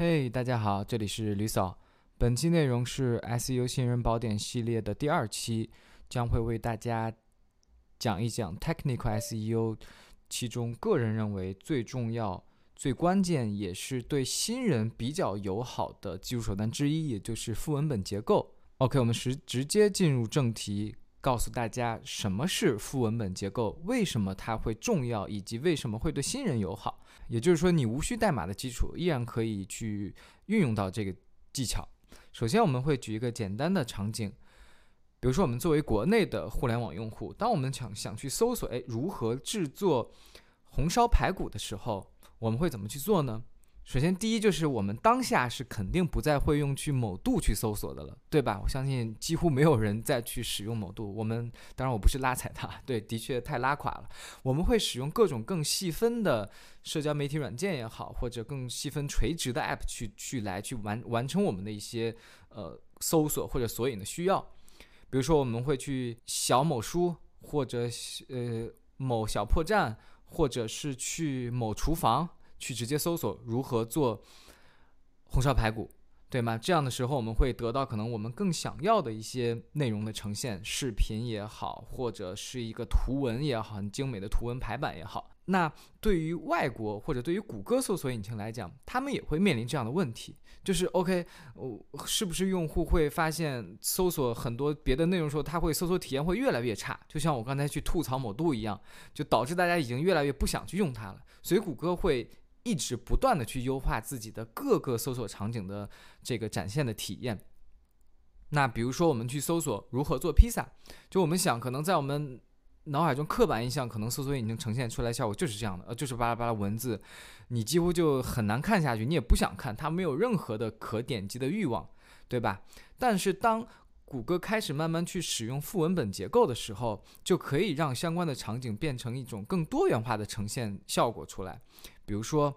嘿，大家好，这里是吕嫂。本期内容是 SEO 新人宝典系列的第二期，将会为大家讲一讲 Technical SEO，其中个人认为最重要、最关键，也是对新人比较友好的技术手段之一，也就是副文本结构。OK，我们是直接进入正题。告诉大家什么是副文本结构，为什么它会重要，以及为什么会对新人友好。也就是说，你无需代码的基础，依然可以去运用到这个技巧。首先，我们会举一个简单的场景，比如说，我们作为国内的互联网用户，当我们想想去搜索，哎，如何制作红烧排骨的时候，我们会怎么去做呢？首先，第一就是我们当下是肯定不再会用去某度去搜索的了，对吧？我相信几乎没有人再去使用某度。我们当然我不是拉踩它，对，的确太拉垮了。我们会使用各种更细分的社交媒体软件也好，或者更细分垂直的 App 去去来去完完成我们的一些呃搜索或者索引的需要。比如说，我们会去小某书，或者呃某小破站，或者是去某厨房。去直接搜索如何做红烧排骨，对吗？这样的时候，我们会得到可能我们更想要的一些内容的呈现，视频也好，或者是一个图文也好，很精美的图文排版也好。那对于外国或者对于谷歌搜索引擎来讲，他们也会面临这样的问题，就是 OK，是不是用户会发现搜索很多别的内容时候，他会搜索体验会越来越差？就像我刚才去吐槽某度一样，就导致大家已经越来越不想去用它了。所以谷歌会。一直不断的去优化自己的各个搜索场景的这个展现的体验。那比如说，我们去搜索如何做披萨，就我们想，可能在我们脑海中刻板印象，可能搜索引擎呈现出来效果就是这样的，呃，就是巴拉巴拉文字，你几乎就很难看下去，你也不想看，它没有任何的可点击的欲望，对吧？但是当谷歌开始慢慢去使用副文本结构的时候，就可以让相关的场景变成一种更多元化的呈现效果出来。比如说，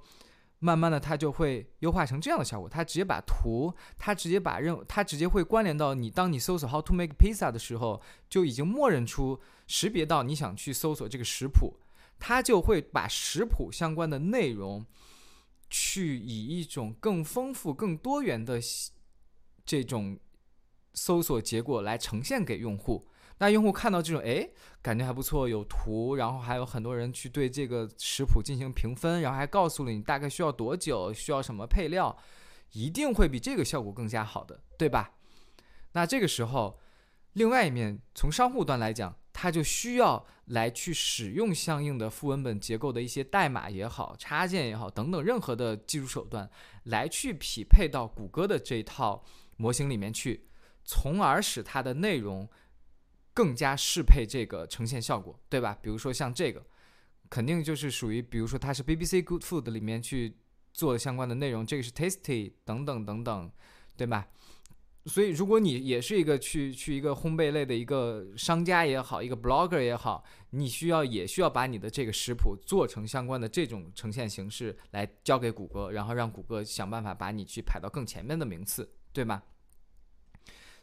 慢慢的它就会优化成这样的效果，它直接把图，它直接把任，它直接会关联到你，当你搜索 how to make pizza 的时候，就已经默认出识别到你想去搜索这个食谱，它就会把食谱相关的内容，去以一种更丰富、更多元的这种。搜索结果来呈现给用户，那用户看到这种，哎，感觉还不错，有图，然后还有很多人去对这个食谱进行评分，然后还告诉了你大概需要多久，需要什么配料，一定会比这个效果更加好的，对吧？那这个时候，另外一面从商户端来讲，他就需要来去使用相应的副文本结构的一些代码也好，插件也好等等任何的技术手段，来去匹配到谷歌的这一套模型里面去。从而使它的内容更加适配这个呈现效果，对吧？比如说像这个，肯定就是属于，比如说它是 BBC Good Food 里面去做的相关的内容，这个是 Tasty 等等等等，对吧？所以如果你也是一个去去一个烘焙类的一个商家也好，一个 Blogger 也好，你需要也需要把你的这个食谱做成相关的这种呈现形式来交给谷歌，然后让谷歌想办法把你去排到更前面的名次，对吗？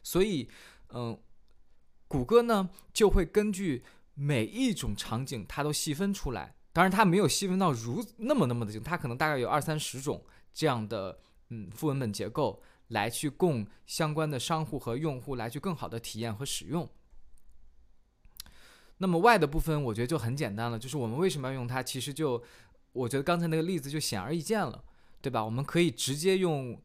所以，嗯，谷歌呢就会根据每一种场景，它都细分出来。当然，它没有细分到如那么那么的精，它可能大概有二三十种这样的嗯副文本结构，来去供相关的商户和用户来去更好的体验和使用。那么 Y 的部分，我觉得就很简单了，就是我们为什么要用它？其实就我觉得刚才那个例子就显而易见了，对吧？我们可以直接用。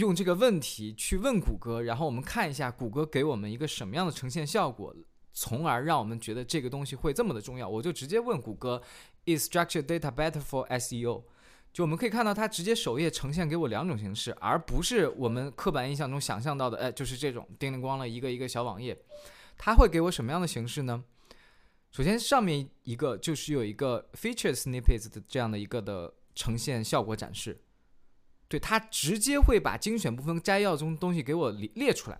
用这个问题去问谷歌，然后我们看一下谷歌给我们一个什么样的呈现效果，从而让我们觉得这个东西会这么的重要。我就直接问谷歌，Is structured data better for SEO？就我们可以看到，它直接首页呈现给我两种形式，而不是我们刻板印象中想象到的，哎，就是这种叮铃咣啷一个一个小网页。它会给我什么样的形式呢？首先上面一个就是有一个 feature snippets 的这样的一个的呈现效果展示。对它直接会把精选部分摘要中东西给我列出来，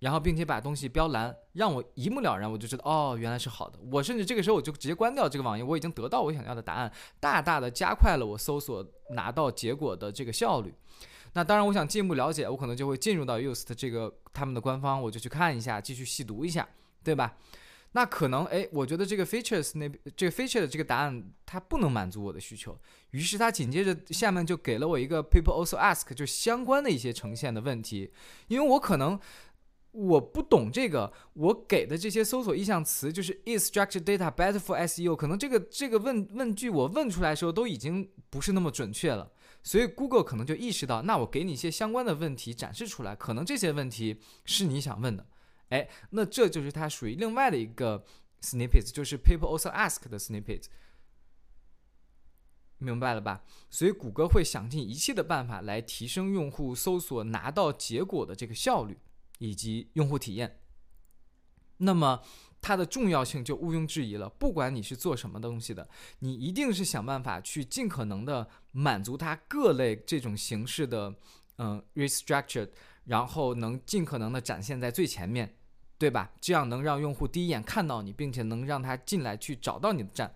然后并且把东西标蓝，让我一目了然，我就知道哦，原来是好的。我甚至这个时候我就直接关掉这个网页，我已经得到我想要的答案，大大的加快了我搜索拿到结果的这个效率。那当然，我想进一步了解，我可能就会进入到 Used 这个他们的官方，我就去看一下，继续细读一下，对吧？那可能哎，我觉得这个 features 那这个 feature 的这个答案它不能满足我的需求，于是它紧接着下面就给了我一个 people also ask 就相关的一些呈现的问题，因为我可能我不懂这个，我给的这些搜索意向词就是 is structured data better for SEO，可能这个这个问问句我问出来的时候都已经不是那么准确了，所以 Google 可能就意识到，那我给你一些相关的问题展示出来，可能这些问题是你想问的。哎，那这就是它属于另外的一个 snippets，就是 people also ask 的 snippets，明白了吧？所以谷歌会想尽一切的办法来提升用户搜索拿到结果的这个效率以及用户体验。那么它的重要性就毋庸置疑了。不管你是做什么东西的，你一定是想办法去尽可能的满足它各类这种形式的嗯 restructured，然后能尽可能的展现在最前面。对吧？这样能让用户第一眼看到你，并且能让他进来去找到你的站。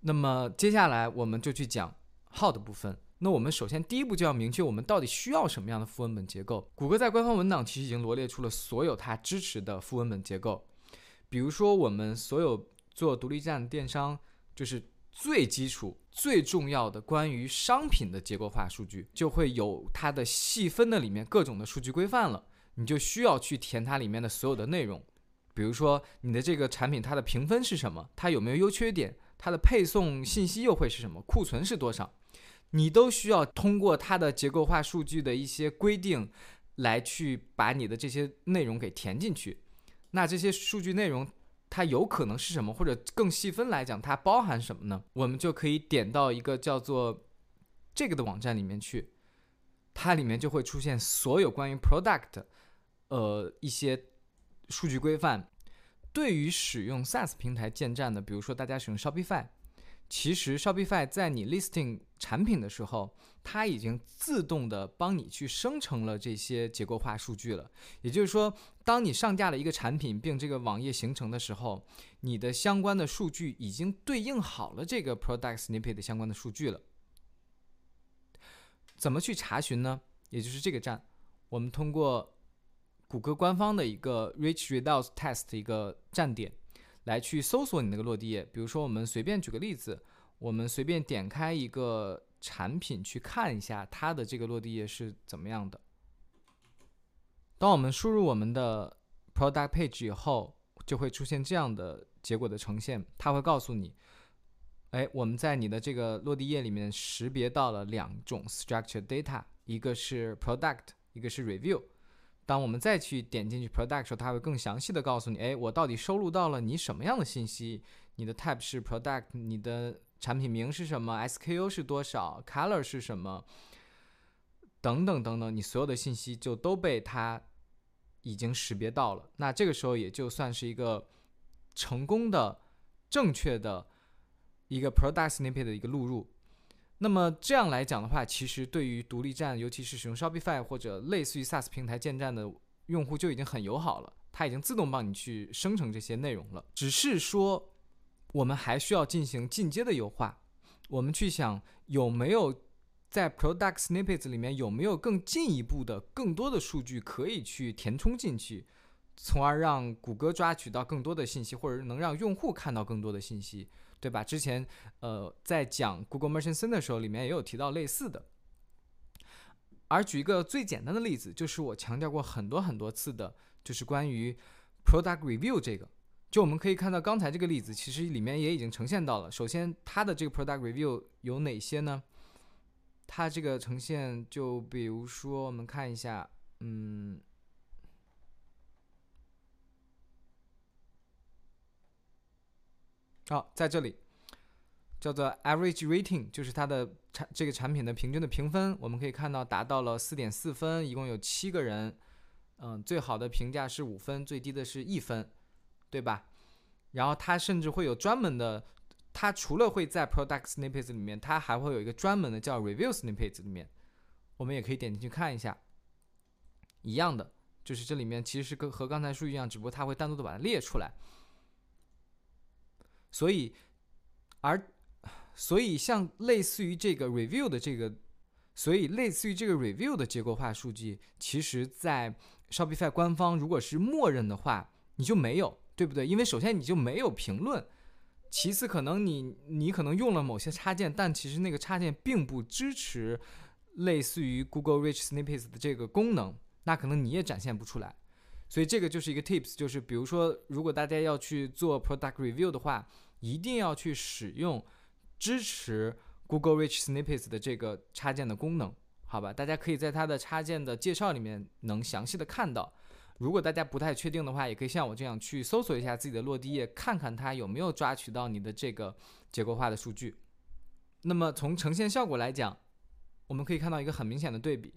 那么接下来我们就去讲 how 的部分。那我们首先第一步就要明确我们到底需要什么样的副文本结构。谷歌在官方文档其实已经罗列出了所有它支持的副文本结构。比如说我们所有做独立站电商，就是最基础、最重要的关于商品的结构化数据，就会有它的细分的里面各种的数据规范了。你就需要去填它里面的所有的内容，比如说你的这个产品它的评分是什么，它有没有优缺点，它的配送信息又会是什么，库存是多少，你都需要通过它的结构化数据的一些规定来去把你的这些内容给填进去。那这些数据内容它有可能是什么，或者更细分来讲它包含什么呢？我们就可以点到一个叫做这个的网站里面去，它里面就会出现所有关于 product。呃，一些数据规范对于使用 SaaS 平台建站的，比如说大家使用 Shopify，其实 Shopify 在你 listing 产品的时候，它已经自动的帮你去生成了这些结构化数据了。也就是说，当你上架了一个产品，并这个网页形成的时候，你的相关的数据已经对应好了这个 product snippet 的相关的数据了。怎么去查询呢？也就是这个站，我们通过。谷歌官方的一个 Rich Results Test 一个站点，来去搜索你那个落地页。比如说，我们随便举个例子，我们随便点开一个产品去看一下它的这个落地页是怎么样的。当我们输入我们的 Product Page 以后，就会出现这样的结果的呈现。它会告诉你，哎，我们在你的这个落地页里面识别到了两种 Structured Data，一个是 Product，一个是 Review。当我们再去点进去 product 时候，它会更详细的告诉你，哎，我到底收录到了你什么样的信息？你的 type 是 product，你的产品名是什么？SKU 是多少？color 是什么？等等等等，你所有的信息就都被它已经识别到了。那这个时候也就算是一个成功的、正确的一个 product snippet 的一个录入。那么这样来讲的话，其实对于独立站，尤其是使用 Shopify 或者类似于 SaaS 平台建站的用户就已经很友好了，它已经自动帮你去生成这些内容了。只是说，我们还需要进行进阶的优化。我们去想有没有在 Product Snippets 里面有没有更进一步的、更多的数据可以去填充进去，从而让谷歌抓取到更多的信息，或者能让用户看到更多的信息。对吧？之前，呃，在讲 Google Merchant Center 的时候，里面也有提到类似的。而举一个最简单的例子，就是我强调过很多很多次的，就是关于 Product Review 这个。就我们可以看到，刚才这个例子其实里面也已经呈现到了。首先，它的这个 Product Review 有哪些呢？它这个呈现，就比如说，我们看一下，嗯。好，在这里叫做 average rating，就是它的产这个产品的平均的评分，我们可以看到达到了四点四分，一共有七个人，嗯，最好的评价是五分，最低的是一分，对吧？然后它甚至会有专门的，它除了会在 product snippets 里面，它还会有一个专门的叫 review snippets 里面，我们也可以点进去看一下，一样的，就是这里面其实是跟和刚才数据一样，只不过它会单独的把它列出来。所以，而所以像类似于这个 review 的这个，所以类似于这个 review 的结构化数据，其实在 Shopify 官方如果是默认的话，你就没有。对不对？因为首先你就没有评论，其次可能你你可能用了某些插件，但其实那个插件并不支持类似于 Google Rich Snippets 的这个功能，那可能你也展现不出来。所以这个就是一个 tips，就是比如说如果大家要去做 product review 的话，一定要去使用支持 Google Rich Snippets 的这个插件的功能。好吧，大家可以在它的插件的介绍里面能详细的看到。如果大家不太确定的话，也可以像我这样去搜索一下自己的落地页，看看它有没有抓取到你的这个结构化的数据。那么从呈现效果来讲，我们可以看到一个很明显的对比，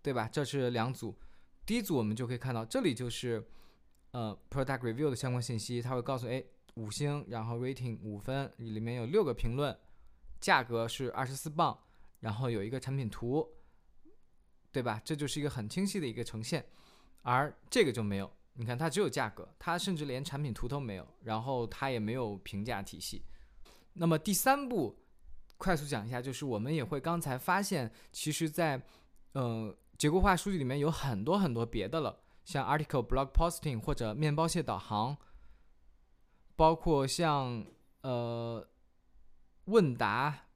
对吧？这是两组，第一组我们就可以看到，这里就是呃 product review 的相关信息，它会告诉哎五星，然后 rating 五分，里面有六个评论，价格是二十四磅，然后有一个产品图。对吧？这就是一个很清晰的一个呈现，而这个就没有。你看，它只有价格，它甚至连产品图都没有，然后它也没有评价体系。那么第三步，快速讲一下，就是我们也会刚才发现，其实，在呃结构化数据里面有很多很多别的了，像 article blog posting 或者面包屑导航，包括像呃问答，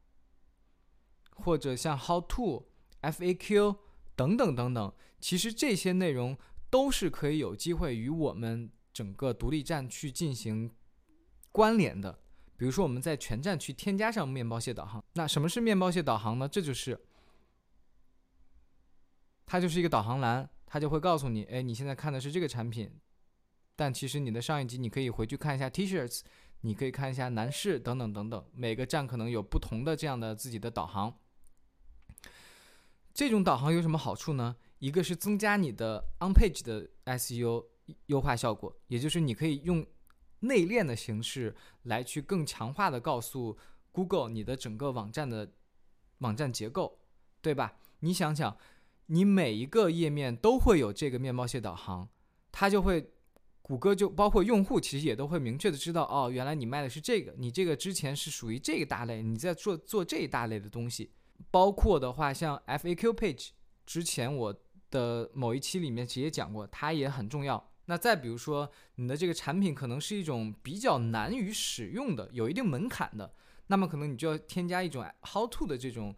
或者像 how to FAQ。等等等等，其实这些内容都是可以有机会与我们整个独立站去进行关联的。比如说，我们在全站去添加上面包屑导航。那什么是面包屑导航呢？这就是它就是一个导航栏，它就会告诉你，哎，你现在看的是这个产品，但其实你的上一集你可以回去看一下 T-shirts，你可以看一下男士等等等等，每个站可能有不同的这样的自己的导航。这种导航有什么好处呢？一个是增加你的 on page 的 SEO 优化效果，也就是你可以用内链的形式来去更强化的告诉 Google 你的整个网站的网站结构，对吧？你想想，你每一个页面都会有这个面包屑导航，它就会谷歌就包括用户其实也都会明确的知道，哦，原来你卖的是这个，你这个之前是属于这个大类，你在做做这一大类的东西。包括的话，像 FAQ page，之前我的某一期里面其实也讲过，它也很重要。那再比如说，你的这个产品可能是一种比较难于使用的，有一定门槛的，那么可能你就要添加一种 how to 的这种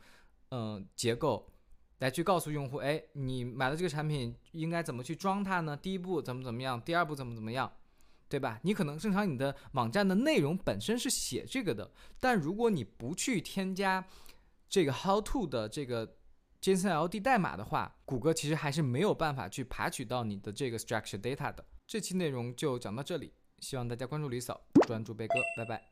嗯结构，来去告诉用户，哎，你买了这个产品应该怎么去装它呢？第一步怎么怎么样，第二步怎么怎么样，对吧？你可能正常你的网站的内容本身是写这个的，但如果你不去添加。这个 how to 的这个 JSON-LD 代码的话，谷歌其实还是没有办法去爬取到你的这个 structure data 的。这期内容就讲到这里，希望大家关注李嫂，专注贝哥，拜拜。